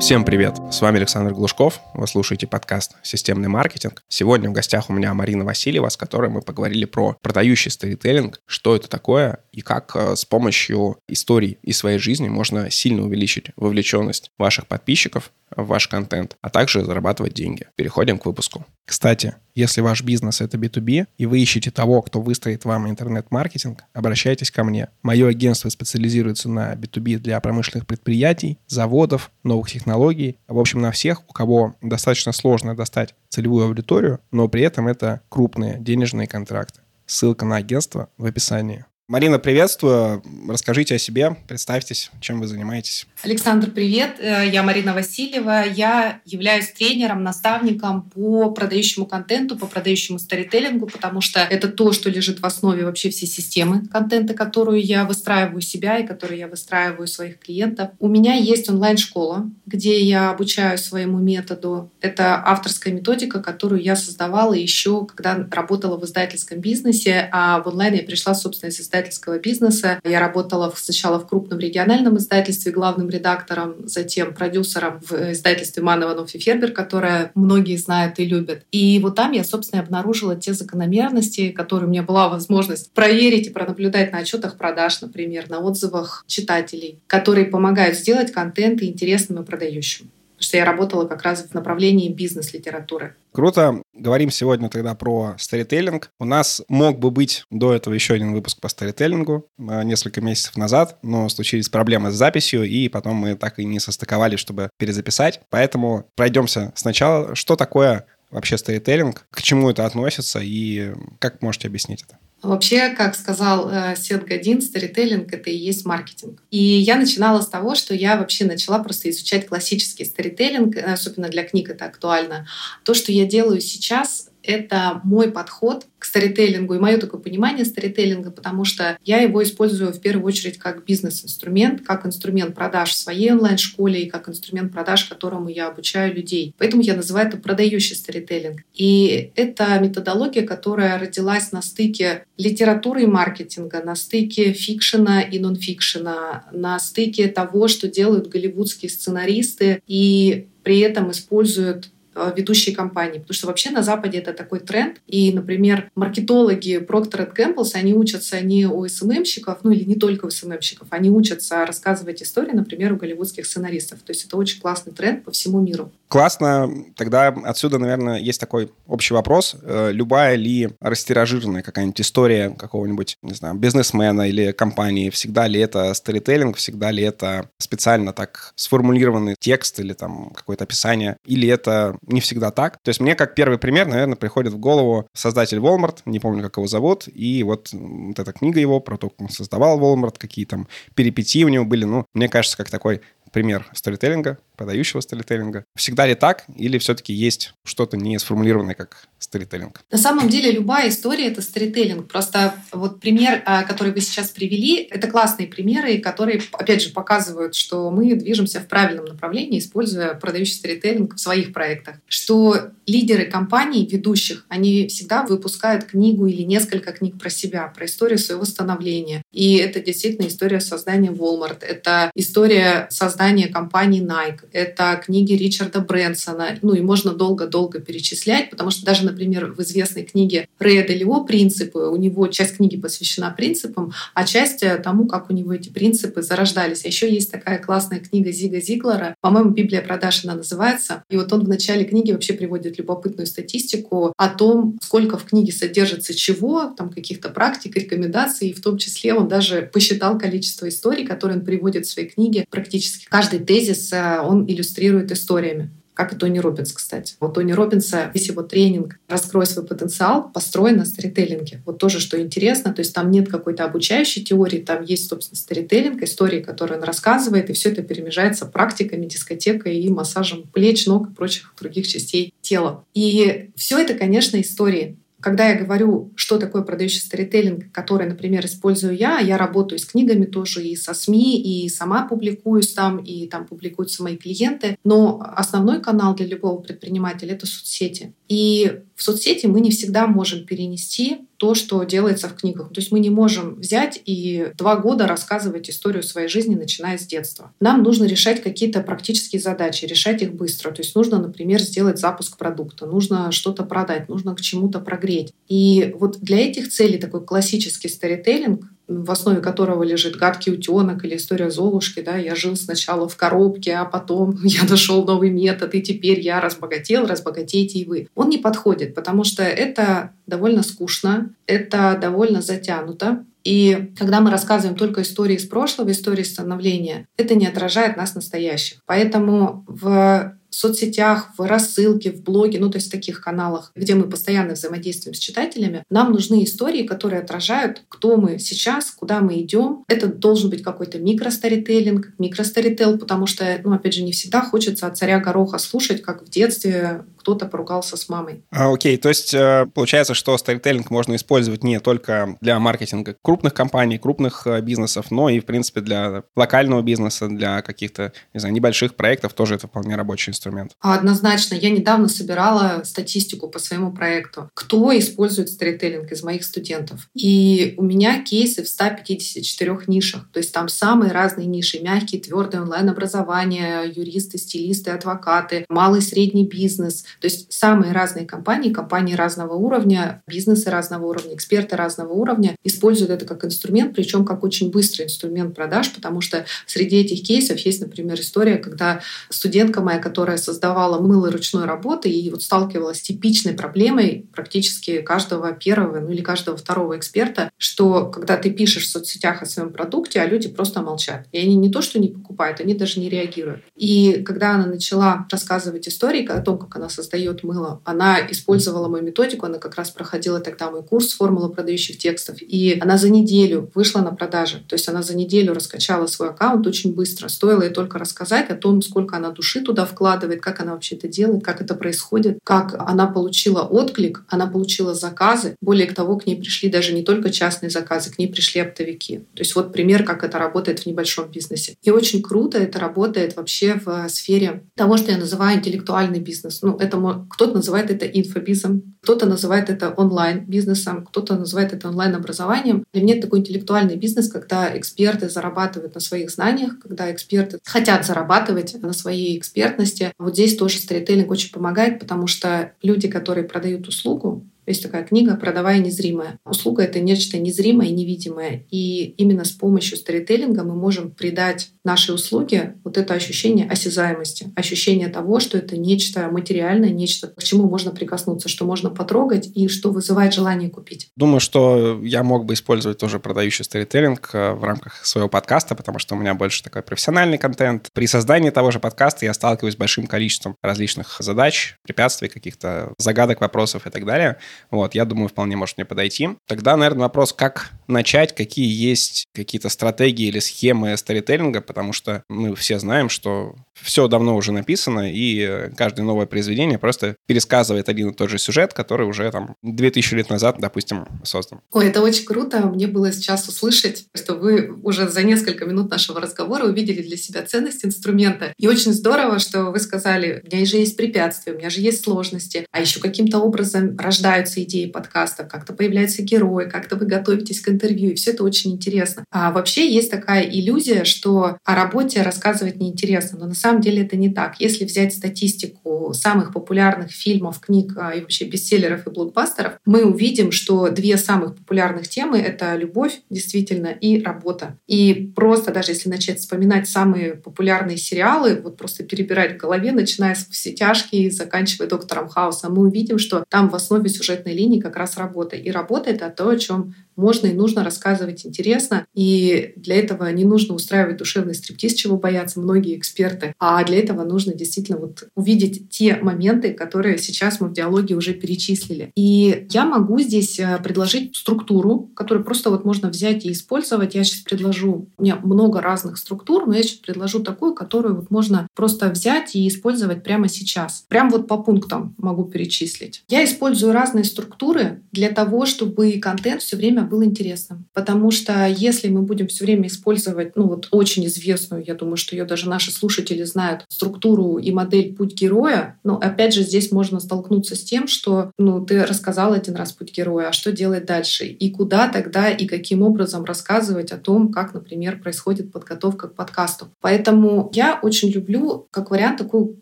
Всем привет! С вами Александр Глушков. Вы слушаете подкаст «Системный маркетинг». Сегодня в гостях у меня Марина Васильева, с которой мы поговорили про продающий сторителлинг, что это такое и как э, с помощью историй из своей жизни можно сильно увеличить вовлеченность ваших подписчиков в ваш контент, а также зарабатывать деньги. Переходим к выпуску. Кстати, если ваш бизнес это B2B, и вы ищете того, кто выстроит вам интернет-маркетинг, обращайтесь ко мне. Мое агентство специализируется на B2B для промышленных предприятий, заводов, новых технологий, в общем, на всех, у кого достаточно сложно достать целевую аудиторию, но при этом это крупные денежные контракты. Ссылка на агентство в описании. Марина, приветствую. Расскажите о себе, представьтесь, чем вы занимаетесь. Александр, привет. Э, я Марина Васильева. Я являюсь тренером, наставником по продающему контенту, по продающему старителлингу, потому что это то, что лежит в основе вообще всей системы контента, которую я выстраиваю себя и которую я выстраиваю своих клиентов. У меня есть онлайн-школа, где я обучаю своему методу. Это авторская методика, которую я создавала еще, когда работала в издательском бизнесе, а в онлайн я пришла, собственно, из издательского бизнеса. Я работала сначала в крупном региональном издательстве главным редактором, затем продюсером в издательстве Ман Иванов и Фербер, которое многие знают и любят. И вот там я, собственно, обнаружила те закономерности, которые у меня была возможность проверить и пронаблюдать на отчетах продаж, например, на отзывах читателей, которые помогают сделать контент интересным и продающим что я работала как раз в направлении бизнес-литературы. Круто. Говорим сегодня тогда про старителлинг. У нас мог бы быть до этого еще один выпуск по старителлингу э, несколько месяцев назад, но случились проблемы с записью, и потом мы так и не состыковали, чтобы перезаписать. Поэтому пройдемся сначала. Что такое вообще старителлинг, к чему это относится и как можете объяснить это? Вообще, как сказал э, Сет Годин, старителлинг — это и есть маркетинг. И я начинала с того, что я вообще начала просто изучать классический старителлинг, особенно для книг это актуально. То, что я делаю сейчас, это мой подход к старителлингу и мое такое понимание старителлинга, потому что я его использую в первую очередь как бизнес-инструмент, как инструмент продаж в своей онлайн-школе и как инструмент продаж, которому я обучаю людей. Поэтому я называю это продающий старителлинг. И это методология, которая родилась на стыке литературы и маркетинга, на стыке фикшена и нонфикшена, на стыке того, что делают голливудские сценаристы и при этом используют ведущие компании. Потому что вообще на Западе это такой тренд. И, например, маркетологи Procter Gamble, они учатся не у СММщиков, ну или не только у СММщиков, они учатся рассказывать истории, например, у голливудских сценаристов. То есть это очень классный тренд по всему миру. Классно. Тогда отсюда, наверное, есть такой общий вопрос. Э, любая ли растиражированная какая-нибудь история какого-нибудь, не знаю, бизнесмена или компании, всегда ли это сторителлинг, всегда ли это специально так сформулированный текст или там какое-то описание, или это не всегда так. То есть мне как первый пример, наверное, приходит в голову создатель Walmart, не помню, как его зовут, и вот, вот эта книга его про то, как он создавал Walmart, какие там перипетии у него были. Ну, мне кажется, как такой пример сторителлинга, подающего сторителлинга. Всегда ли так, или все-таки есть что-то не сформулированное как сторителлинг? На самом деле любая история — это сторителлинг. Просто вот пример, а, который вы сейчас привели, это классные примеры, которые, опять же, показывают, что мы движемся в правильном направлении, используя продающий сторителлинг в своих проектах. Что лидеры компаний, ведущих, они всегда выпускают книгу или несколько книг про себя, про историю своего становления. И это действительно история создания Walmart, это история создания компании Nike, это книги Ричарда Брэнсона, ну и можно долго-долго перечислять, потому что даже, например, в известной книге Рэя Делио «Принципы», у него часть книги посвящена принципам, а часть э, тому, как у него эти принципы зарождались. А еще есть такая классная книга Зига Зиглера, по-моему, «Библия продаж» она называется, и вот он в начале книги вообще приводит любопытную статистику о том, сколько в книге содержится чего, там каких-то практик, рекомендаций, и в том числе он даже посчитал количество историй, которые он приводит в своей книге. Практически каждый тезис э, он он иллюстрирует историями как и Тони Робинс, кстати. Вот Тони Робинса, весь его тренинг «Раскрой свой потенциал» построен на сторителлинге. Вот тоже, что интересно, то есть там нет какой-то обучающей теории, там есть, собственно, сторителлинг, истории, которые он рассказывает, и все это перемежается практиками, дискотекой и массажем плеч, ног и прочих других частей тела. И все это, конечно, истории. Когда я говорю, что такое продающий сторителлинг, который, например, использую я, я работаю с книгами тоже и со СМИ, и сама публикуюсь там, и там публикуются мои клиенты. Но основной канал для любого предпринимателя — это соцсети. И в соцсети мы не всегда можем перенести то, что делается в книгах. То есть мы не можем взять и два года рассказывать историю своей жизни, начиная с детства. Нам нужно решать какие-то практические задачи, решать их быстро. То есть нужно, например, сделать запуск продукта, нужно что-то продать, нужно к чему-то прогреть. И вот для этих целей такой классический старителлинг в основе которого лежит гадкий утенок или история Золушки, да, я жил сначала в коробке, а потом я нашел новый метод, и теперь я разбогател, разбогатейте и вы. Он не подходит, потому что это довольно скучно, это довольно затянуто, и когда мы рассказываем только истории из прошлого, истории становления, это не отражает нас настоящих. Поэтому в соцсетях, в рассылке, в блоге, ну то есть в таких каналах, где мы постоянно взаимодействуем с читателями, нам нужны истории, которые отражают, кто мы сейчас, куда мы идем. Это должен быть какой-то микростарителлинг, микростарител, потому что, ну опять же, не всегда хочется от царя гороха слушать, как в детстве кто-то поругался с мамой. А, окей, то есть э, получается, что сторителлинг можно использовать не только для маркетинга крупных компаний, крупных э, бизнесов, но и, в принципе, для локального бизнеса, для каких-то, не знаю, небольших проектов тоже это вполне рабочий инструмент. Однозначно. Я недавно собирала статистику по своему проекту. Кто использует сторителлинг из моих студентов? И у меня кейсы в 154 нишах. То есть там самые разные ниши. Мягкие, твердые онлайн-образование, юристы, стилисты, адвокаты, малый и средний бизнес, то есть самые разные компании, компании разного уровня, бизнесы разного уровня, эксперты разного уровня используют это как инструмент, причем как очень быстрый инструмент продаж, потому что среди этих кейсов есть, например, история, когда студентка моя, которая создавала мыло ручной работы и вот сталкивалась с типичной проблемой практически каждого первого ну или каждого второго эксперта, что когда ты пишешь в соцсетях о своем продукте, а люди просто молчат. И они не то, что не покупают, они даже не реагируют. И когда она начала рассказывать истории о том, как она создала создает мыло. Она использовала мою методику, она как раз проходила тогда мой курс «Формула продающих текстов». И она за неделю вышла на продажи. То есть она за неделю раскачала свой аккаунт очень быстро. Стоило ей только рассказать о том, сколько она души туда вкладывает, как она вообще это делает, как это происходит, как она получила отклик, она получила заказы. Более того, к ней пришли даже не только частные заказы, к ней пришли оптовики. То есть вот пример, как это работает в небольшом бизнесе. И очень круто это работает вообще в сфере того, что я называю интеллектуальный бизнес. Ну, это Поэтому кто-то называет это инфобизом, кто-то называет это онлайн-бизнесом, кто-то называет это онлайн-образованием. Для меня это такой интеллектуальный бизнес, когда эксперты зарабатывают на своих знаниях, когда эксперты хотят зарабатывать на своей экспертности. Вот здесь тоже сторителлинг очень помогает, потому что люди, которые продают услугу, есть такая книга «Продавая незримое». Услуга — это нечто незримое и невидимое. И именно с помощью сторителлинга мы можем придать нашей услуге вот это ощущение осязаемости, ощущение того, что это нечто материальное, нечто, к чему можно прикоснуться, что можно потрогать и что вызывает желание купить. Думаю, что я мог бы использовать тоже продающий сторителлинг э, в рамках своего подкаста, потому что у меня больше такой профессиональный контент. При создании того же подкаста я сталкиваюсь с большим количеством различных задач, препятствий, каких-то загадок, вопросов и так далее. Вот, я думаю, вполне может мне подойти. Тогда, наверное, вопрос, как начать, какие есть какие-то стратегии или схемы сторителлинга, потому что мы все знаем, что все давно уже написано, и каждое новое произведение просто пересказывает один и тот же сюжет, который уже там 2000 лет назад, допустим, создан. Ой, это очень круто. Мне было сейчас услышать, что вы уже за несколько минут нашего разговора увидели для себя ценность инструмента. И очень здорово, что вы сказали, у меня же есть препятствия, у меня же есть сложности, а еще каким-то образом рождаются идеи подкастов, как-то появляются герои, как-то вы готовитесь к интервью, и все это очень интересно. А вообще есть такая иллюзия, что о работе рассказывать неинтересно, но на самом деле это не так. Если взять статистику самых популярных фильмов, книг а, и вообще бестселлеров и блокбастеров, мы увидим, что две самых популярных темы — это любовь, действительно, и работа. И просто даже если начать вспоминать самые популярные сериалы, вот просто перебирать в голове, начиная с «Все тяжкие» и заканчивая «Доктором Хаусом», мы увидим, что там в основе сюжетной линии как раз работа. И работа — это то, о чем можно и нужно рассказывать интересно. И для этого не нужно устраивать душевный стриптиз, чего боятся многие эксперты. А для этого нужно действительно вот увидеть те моменты, которые сейчас мы в диалоге уже перечислили. И я могу здесь э, предложить структуру, которую просто вот можно взять и использовать. Я сейчас предложу, у меня много разных структур, но я сейчас предложу такую, которую вот можно просто взять и использовать прямо сейчас. Прям вот по пунктам могу перечислить. Я использую разные структуры для того, чтобы контент все время был интересным интересным. Потому что если мы будем все время использовать, ну вот очень известную, я думаю, что ее даже наши слушатели знают, структуру и модель «Путь героя», ну опять же здесь можно столкнуться с тем, что ну ты рассказал один раз «Путь героя», а что делать дальше? И куда тогда и каким образом рассказывать о том, как, например, происходит подготовка к подкасту. Поэтому я очень люблю, как вариант, такую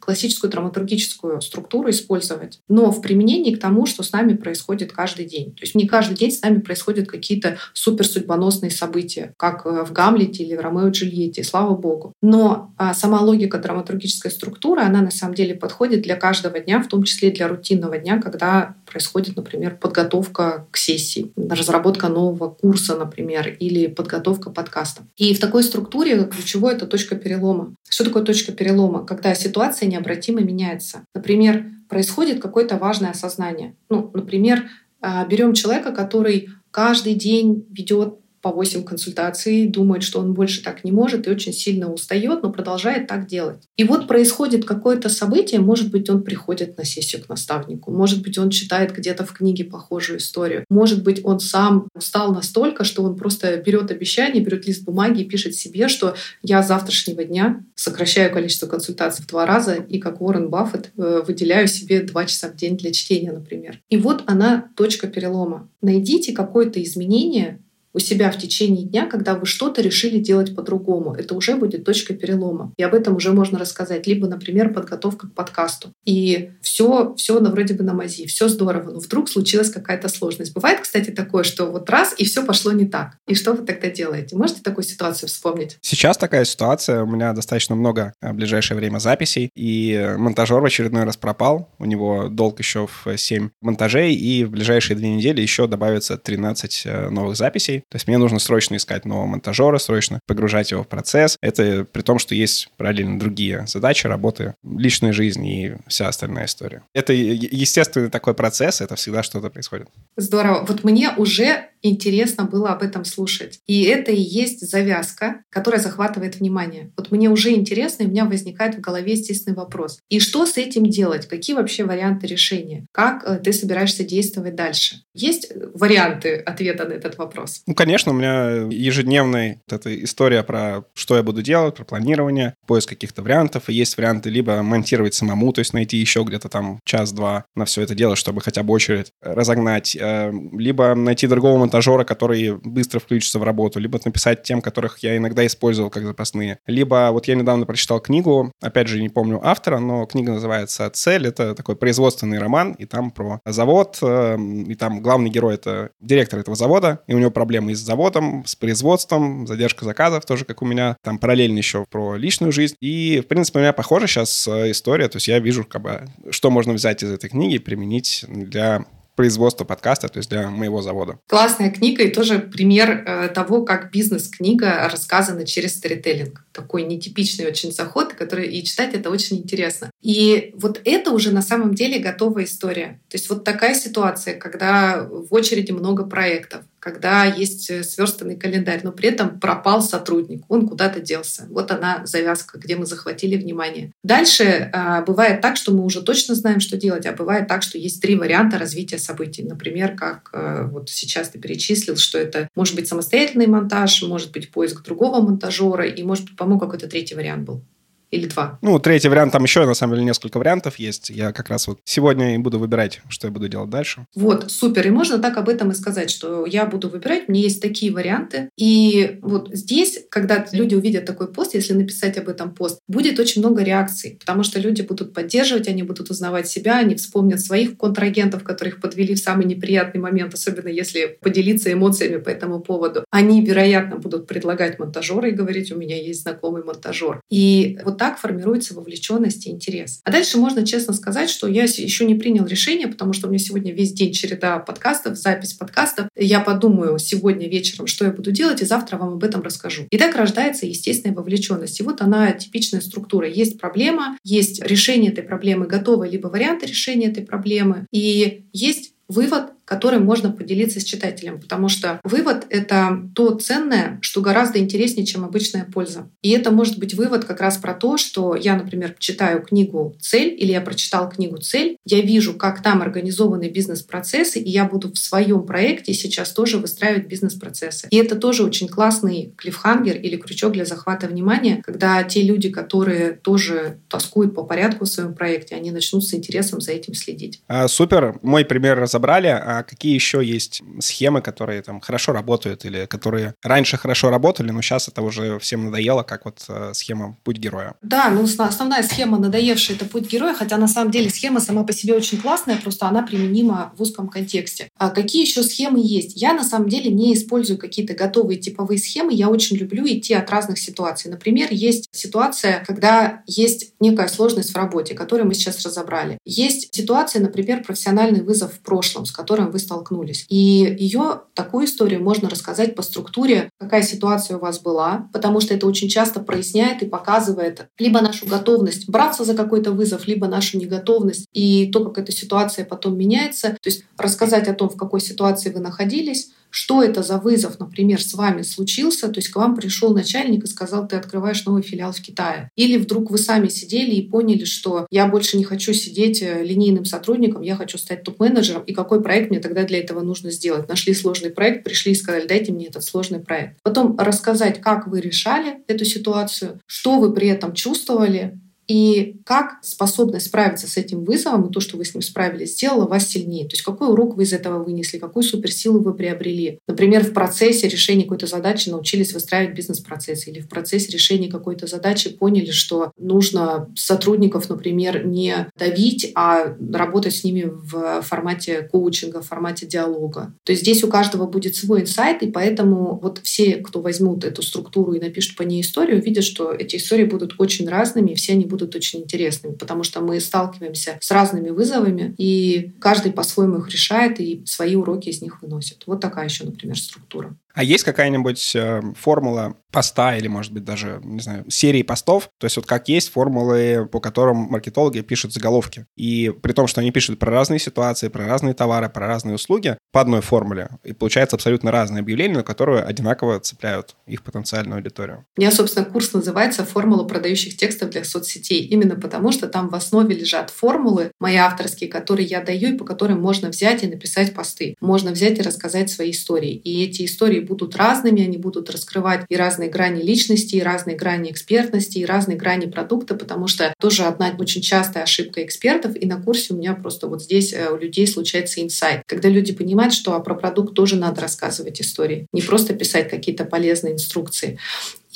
классическую драматургическую структуру использовать, но в применении к тому, что с нами происходит каждый день. То есть не каждый день с нами происходят какие-то супер судьбоносные события, как э, в Гамлете или в Ромео и Джульетте, слава богу. Но а, сама логика драматургической структуры, она на самом деле подходит для каждого дня, в том числе для рутинного дня, когда происходит, например, подготовка к сессии, разработка нового курса, например, или подготовка подкаста. И в такой структуре ключевое — это точка перелома. Что такое точка перелома? Когда ситуация необратимо меняется. Например, происходит какое-то важное осознание. Ну, например, а, берем человека, который каждый день ведет по 8 консультаций, думает, что он больше так не может и очень сильно устает, но продолжает так делать. И вот происходит какое-то событие, может быть, он приходит на сессию к наставнику, может быть, он читает где-то в книге похожую историю, может быть, он сам устал настолько, что он просто берет обещание, берет лист бумаги и пишет себе, что я завтрашнего дня сокращаю количество консультаций в два раза и, как Уоррен Баффет, э, выделяю себе два часа в день для чтения, например. И вот она точка перелома. Найдите какое-то изменение, у себя в течение дня, когда вы что-то решили делать по-другому. Это уже будет точка перелома. И об этом уже можно рассказать. Либо, например, подготовка к подкасту. И все, все на вроде бы на мази, все здорово, но вдруг случилась какая-то сложность. Бывает, кстати, такое, что вот раз, и все пошло не так. И что вы тогда делаете? Можете такую ситуацию вспомнить? Сейчас такая ситуация. У меня достаточно много в ближайшее время записей, и монтажер в очередной раз пропал. У него долг еще в 7 монтажей, и в ближайшие две недели еще добавится 13 э, новых записей. То есть мне нужно срочно искать нового монтажера, срочно погружать его в процесс. Это при том, что есть параллельно другие задачи, работы, личная жизнь и вся остальная история. Это естественный такой процесс, это всегда что-то происходит. Здорово. Вот мне уже интересно было об этом слушать. И это и есть завязка, которая захватывает внимание. Вот мне уже интересно, и у меня возникает в голове естественный вопрос. И что с этим делать? Какие вообще варианты решения? Как э, ты собираешься действовать дальше? Есть варианты ответа на этот вопрос? Ну, конечно, у меня ежедневная вот эта история про что я буду делать, про планирование, поиск каких-то вариантов. И есть варианты либо монтировать самому, то есть найти еще где-то там час-два на все это дело, чтобы хотя бы очередь разогнать, э, либо найти другого монтажера, который быстро включится в работу, либо написать тем, которых я иногда использовал как запасные. Либо вот я недавно прочитал книгу, опять же, не помню автора, но книга называется «Цель». Это такой производственный роман, и там про завод, эм, и там главный герой — это директор этого завода, и у него проблемы с заводом, с производством, задержка заказов тоже, как у меня. Там параллельно еще про личную жизнь. И, в принципе, у меня похожа сейчас э, история, то есть я вижу, как бы, что можно взять из этой книги и применить для производства подкаста, то есть для моего завода. Классная книга и тоже пример э, того, как бизнес-книга рассказана через сторителлинг. Такой нетипичный очень заход, который и читать это очень интересно. И вот это уже на самом деле готовая история. То есть вот такая ситуация, когда в очереди много проектов, когда есть э, сверстанный календарь, но при этом пропал сотрудник, он куда-то делся. Вот она завязка, где мы захватили внимание. Дальше э, бывает так, что мы уже точно знаем, что делать, а бывает так, что есть три варианта развития событий. Например, как э, вот сейчас ты перечислил, что это может быть самостоятельный монтаж, может быть поиск другого монтажера, и может быть, по-моему, какой-то третий вариант был или два? Ну, третий вариант, там еще, на самом деле, несколько вариантов есть. Я как раз вот сегодня и буду выбирать, что я буду делать дальше. Вот, супер. И можно так об этом и сказать, что я буду выбирать, мне есть такие варианты. И вот здесь, когда люди увидят такой пост, если написать об этом пост, будет очень много реакций, потому что люди будут поддерживать, они будут узнавать себя, они вспомнят своих контрагентов, которых подвели в самый неприятный момент, особенно если поделиться эмоциями по этому поводу. Они, вероятно, будут предлагать монтажера и говорить, у меня есть знакомый монтажер. И вот так формируется вовлеченность и интерес. А дальше можно честно сказать, что я еще не принял решение, потому что у меня сегодня весь день череда подкастов, запись подкастов. Я подумаю сегодня вечером, что я буду делать, и завтра вам об этом расскажу. И так рождается естественная вовлеченность. И вот она типичная структура. Есть проблема, есть решение этой проблемы, готовые либо варианты решения этой проблемы, и есть вывод, которым можно поделиться с читателем, потому что вывод — это то ценное, что гораздо интереснее, чем обычная польза. И это может быть вывод как раз про то, что я, например, читаю книгу «Цель» или я прочитал книгу «Цель», я вижу, как там организованы бизнес-процессы, и я буду в своем проекте сейчас тоже выстраивать бизнес-процессы. И это тоже очень классный клифхангер или крючок для захвата внимания, когда те люди, которые тоже тоскуют по порядку в своем проекте, они начнут с интересом за этим следить. А, супер. Мой пример разобрали. А какие еще есть схемы, которые там хорошо работают или которые раньше хорошо работали, но сейчас это уже всем надоело, как вот э, схема «Путь героя»? Да, ну основная схема надоевшая — это «Путь героя», хотя на самом деле схема сама по себе очень классная, просто она применима в узком контексте. А какие еще схемы есть? Я на самом деле не использую какие-то готовые типовые схемы, я очень люблю идти от разных ситуаций. Например, есть ситуация, когда есть некая сложность в работе, которую мы сейчас разобрали. Есть ситуация, например, профессиональный вызов в прошлом, с которым вы столкнулись. И ее, такую историю можно рассказать по структуре, какая ситуация у вас была, потому что это очень часто проясняет и показывает либо нашу готовность браться за какой-то вызов, либо нашу неготовность и то, как эта ситуация потом меняется. То есть рассказать о том, в какой ситуации вы находились, что это за вызов, например, с вами случился, то есть к вам пришел начальник и сказал, ты открываешь новый филиал в Китае. Или вдруг вы сами сидели и поняли, что я больше не хочу сидеть э, линейным сотрудником, я хочу стать топ-менеджером, и какой проект мне тогда для этого нужно сделать. Нашли сложный проект, пришли и сказали, дайте мне этот сложный проект. Потом рассказать, как вы решали эту ситуацию, что вы при этом чувствовали, и как способность справиться с этим вызовом и то, что вы с ним справились, сделала вас сильнее. То есть какой урок вы из этого вынесли, какую суперсилу вы приобрели. Например, в процессе решения какой-то задачи научились выстраивать бизнес-процесс или в процессе решения какой-то задачи поняли, что нужно сотрудников, например, не давить, а работать с ними в формате коучинга, в формате диалога. То есть здесь у каждого будет свой инсайт, и поэтому вот все, кто возьмут эту структуру и напишут по ней историю, видят, что эти истории будут очень разными, и все они будут будут очень интересными, потому что мы сталкиваемся с разными вызовами, и каждый по-своему их решает и свои уроки из них выносит. Вот такая еще, например, структура. А есть какая-нибудь э, формула поста или, может быть, даже, не знаю, серии постов? То есть вот как есть формулы, по которым маркетологи пишут заголовки. И при том, что они пишут про разные ситуации, про разные товары, про разные услуги по одной формуле. И получается абсолютно разные объявления, на которые одинаково цепляют их потенциальную аудиторию. У меня, собственно, курс называется «Формула продающих текстов для соцсетей». Именно потому, что там в основе лежат формулы мои авторские, которые я даю и по которым можно взять и написать посты. Можно взять и рассказать свои истории. И эти истории будут разными, они будут раскрывать и разные грани личности, и разные грани экспертности, и разные грани продукта, потому что тоже одна очень частая ошибка экспертов, и на курсе у меня просто вот здесь э, у людей случается инсайт, когда люди понимают, что про продукт тоже надо рассказывать истории, не просто писать какие-то полезные инструкции.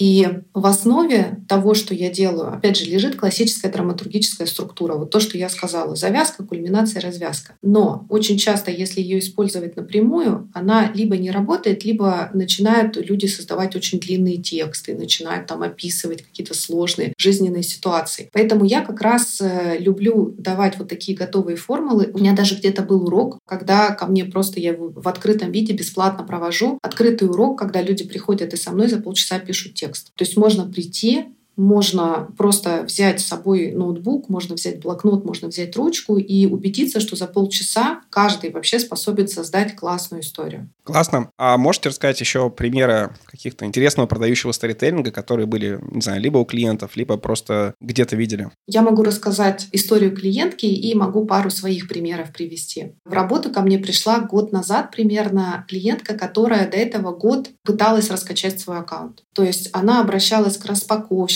И в основе того, что я делаю, опять же, лежит классическая драматургическая структура. Вот то, что я сказала. Завязка, кульминация, развязка. Но очень часто, если ее использовать напрямую, она либо не работает, либо начинают люди создавать очень длинные тексты, начинают там описывать какие-то сложные жизненные ситуации. Поэтому я как раз э, люблю давать вот такие готовые формулы. У меня даже где-то был урок, когда ко мне просто я в открытом виде бесплатно провожу открытый урок, когда люди приходят и со мной за полчаса пишут текст. То есть можно прийти, можно просто взять с собой ноутбук, можно взять блокнот, можно взять ручку и убедиться, что за полчаса каждый вообще способен создать классную историю. Классно. А можете рассказать еще примеры каких-то интересного продающего сторителлинга, которые были, не знаю, либо у клиентов, либо просто где-то видели? Я могу рассказать историю клиентки и могу пару своих примеров привести. В работу ко мне пришла год назад примерно клиентка, которая до этого год пыталась раскачать свой аккаунт. То есть она обращалась к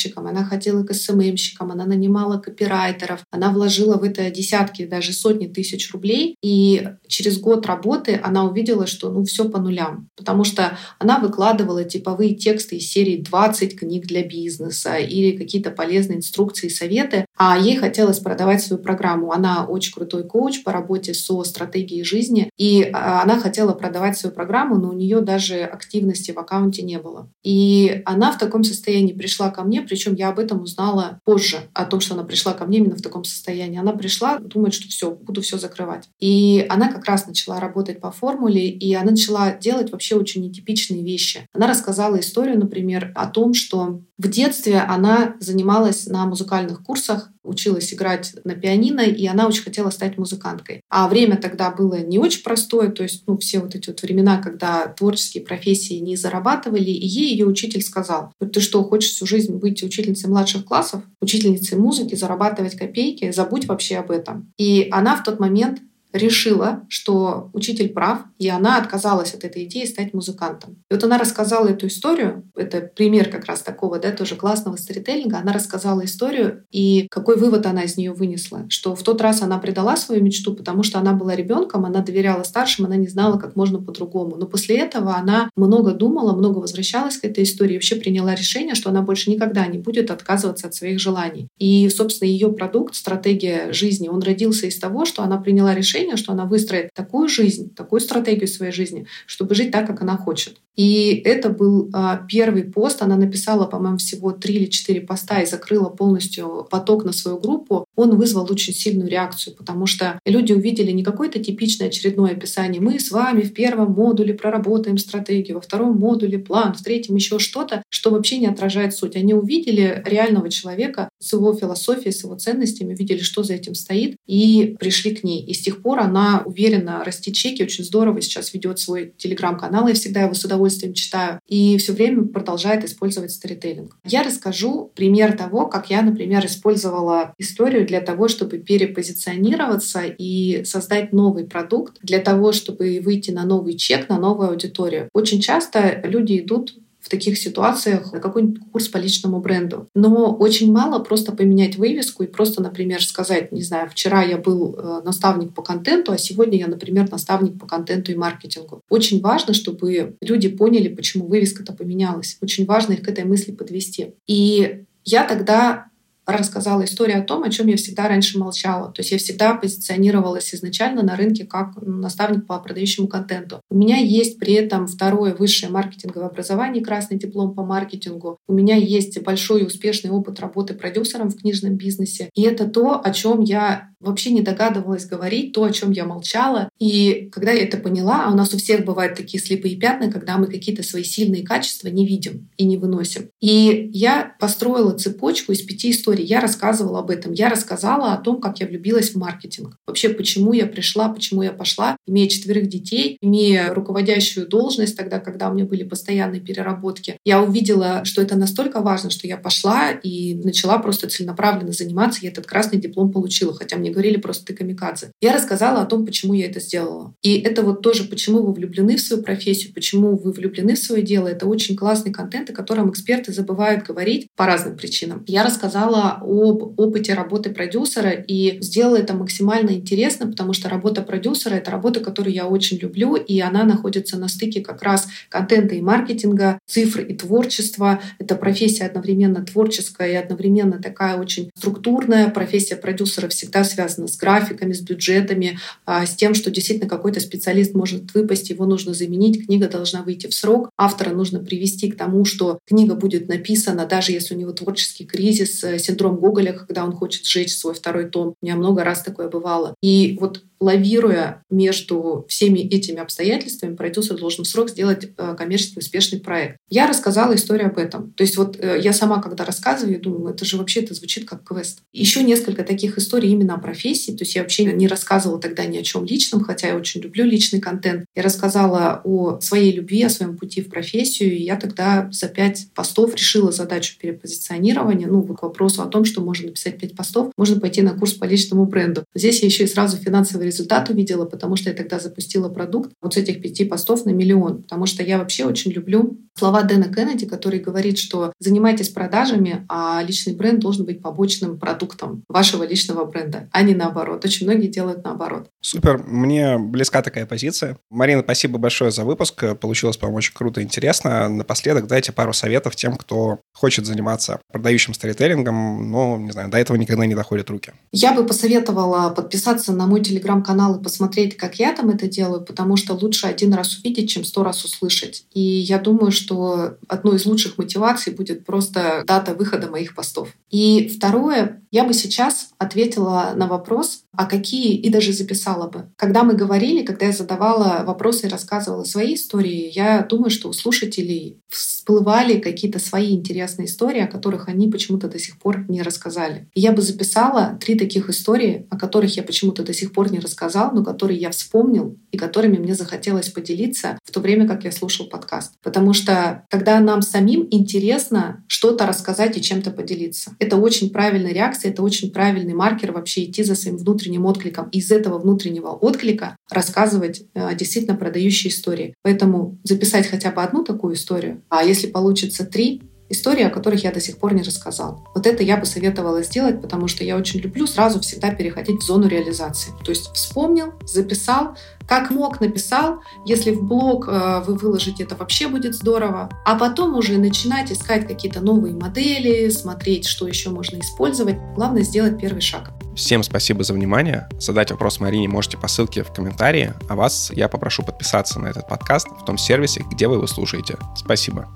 распаковщикам, она ходила к СММщикам, она нанимала копирайтеров, она вложила в это десятки, даже сотни тысяч рублей. И через год работы она увидела, что ну все по нулям. Потому что она выкладывала типовые тексты из серии 20 книг для бизнеса или какие-то полезные инструкции и советы, а ей хотелось продавать свою программу. Она очень крутой коуч по работе со стратегией жизни, и а, она хотела продавать свою программу, но у нее даже активности в аккаунте не было. И она в таком состоянии пришла ко мне, причем я об этом узнала позже, о том, что она пришла ко мне именно в таком состоянии. Она пришла, думает, что все, буду все закрывать. И она как раз начала работать по формуле, и она начала делать вообще очень нетипичные вещи. Она рассказала историю, например, о том, что В детстве она занималась на музыкальных курсах, училась играть на пианино, и она очень хотела стать музыканткой. А время тогда было не очень простое, то есть ну, все вот эти вот времена, когда творческие профессии не зарабатывали, и ей ее учитель сказал, ты что, хочешь всю жизнь быть учительницей младших классов, учительницей музыки, зарабатывать копейки, забудь вообще об этом. И она в тот момент решила, что учитель прав, и она отказалась от этой идеи стать музыкантом. И вот она рассказала эту историю, это пример как раз такого, да, тоже классного сторителлинга, она рассказала историю, и какой вывод она из нее вынесла, что в тот раз она предала свою мечту, потому что она была ребенком, она доверяла старшим, она не знала, как можно по-другому. Но после этого она много думала, много возвращалась к этой истории, и вообще приняла решение, что она больше никогда не будет отказываться от своих желаний. И, собственно, ее продукт, стратегия жизни, он родился из того, что она приняла решение, решение, что она выстроит такую жизнь, такую стратегию своей жизни, чтобы жить так, как она хочет. И это был а, первый пост. Она написала, по-моему, всего три или четыре поста и закрыла полностью поток на свою группу. Он вызвал очень сильную реакцию, потому что люди увидели не какое-то типичное очередное описание. Мы с вами в первом модуле проработаем стратегию, во втором модуле план, в третьем еще что-то, что вообще не отражает суть. Они увидели реального человека с его философией, с его ценностями, увидели, что за этим стоит, и пришли к ней. И с тех пор она уверенно растит чеки, очень здорово сейчас ведет свой телеграм-канал. Я всегда его с удовольствием читаю, и все время продолжает использовать сторителлинг. Я расскажу пример того, как я, например, использовала историю для того, чтобы перепозиционироваться и создать новый продукт, для того, чтобы выйти на новый чек, на новую аудиторию. Очень часто люди идут в таких ситуациях на какой-нибудь курс по личному бренду. Но очень мало просто поменять вывеску и просто, например, сказать, не знаю, вчера я был э, наставник по контенту, а сегодня я, например, наставник по контенту и маркетингу. Очень важно, чтобы люди поняли, почему вывеска-то поменялась. Очень важно их к этой мысли подвести. И я тогда рассказала историю о том, о чем я всегда раньше молчала. То есть я всегда позиционировалась изначально на рынке как наставник по продающему контенту. У меня есть при этом второе высшее маркетинговое образование, красный диплом по маркетингу. У меня есть большой и успешный опыт работы продюсером в книжном бизнесе. И это то, о чем я вообще не догадывалась говорить, то, о чем я молчала. И когда я это поняла, а у нас у всех бывают такие слепые пятна, когда мы какие-то свои сильные качества не видим и не выносим. И я построила цепочку из пяти историй. Я рассказывала об этом. Я рассказала о том, как я влюбилась в маркетинг. Вообще, почему я пришла, почему я пошла, имея четверых детей, имея руководящую должность тогда, когда у меня были постоянные переработки. Я увидела, что это настолько важно, что я пошла и начала просто целенаправленно заниматься. Я этот красный диплом получила, хотя мне говорили просто ты камикадзе. Я рассказала о том, почему я это сделала. И это вот тоже, почему вы влюблены в свою профессию, почему вы влюблены в свое дело. Это очень классный контент, о котором эксперты забывают говорить по разным причинам. Я рассказала об опыте работы продюсера и сделала это максимально интересно, потому что работа продюсера — это работа, которую я очень люблю, и она находится на стыке как раз контента и маркетинга, цифр и творчества. Это профессия одновременно творческая и одновременно такая очень структурная. Профессия продюсера всегда связана с графиками, с бюджетами, а, с тем, что действительно какой-то специалист может выпасть, его нужно заменить, книга должна выйти в срок, автора нужно привести к тому, что книга будет написана, даже если у него творческий кризис, э, синдром Гоголя, когда он хочет сжечь свой второй том. У меня много раз такое бывало. И вот лавируя между всеми этими обстоятельствами, продюсер должен в срок сделать э, коммерчески успешный проект. Я рассказала историю об этом. То есть вот э, я сама, когда рассказываю, думаю, это же вообще это звучит как квест. Еще несколько таких историй именно о профессии. То есть я вообще не рассказывала тогда ни о чем личном, хотя я очень люблю личный контент. Я рассказала о своей любви, о своем пути в профессию, и я тогда за пять постов решила задачу перепозиционирования. Ну, к вопросу о том, что можно написать пять постов, можно пойти на курс по личному бренду. Здесь я еще и сразу финансовый результат увидела, потому что я тогда запустила продукт вот с этих пяти постов на миллион. Потому что я вообще очень люблю слова Дэна Кеннеди, который говорит, что занимайтесь продажами, а личный бренд должен быть побочным продуктом вашего личного бренда, а не наоборот. Очень многие делают наоборот. Супер, мне близка такая позиция. Марина, спасибо большое за выпуск. Получилось, по-моему, очень круто и интересно. Напоследок дайте пару советов тем, кто хочет заниматься продающим сторителлингом, но, не знаю, до этого никогда не доходят руки. Я бы посоветовала подписаться на мой телеграм-канал и посмотреть, как я там это делаю, потому что лучше один раз увидеть, чем сто раз услышать. И я думаю, что одной из лучших мотиваций будет просто дата выхода моих постов. И второе, я бы сейчас ответила на вопрос, а какие, и даже записала бы. Когда мы говорили, когда я задавала вопросы и рассказывала свои истории, я думаю, что у слушателей всплывали какие-то свои интересные истории, о которых они почему-то до сих пор не рассказали. И я бы записала три таких истории, о которых я почему-то до сих пор не рассказал, но которые я вспомнил и которыми мне захотелось поделиться в то время, как я слушал подкаст. Потому что когда нам самим интересно что-то рассказать и чем-то поделиться, это очень правильная реакция, это очень правильный маркер вообще идти за своим внутренним откликом. Из этого внутреннего отклика рассказывать э, действительно продающие истории. Поэтому записать хотя бы одну такую историю, а если получится три, истории, о которых я до сих пор не рассказал. Вот это я бы советовала сделать, потому что я очень люблю сразу всегда переходить в зону реализации. То есть вспомнил, записал, как мог, написал. Если в блог э, вы выложите, это вообще будет здорово. А потом уже начинать искать какие-то новые модели, смотреть, что еще можно использовать. Главное сделать первый шаг. Всем спасибо за внимание. Задать вопрос Марине можете по ссылке в комментарии. А вас я попрошу подписаться на этот подкаст в том сервисе, где вы его слушаете. Спасибо.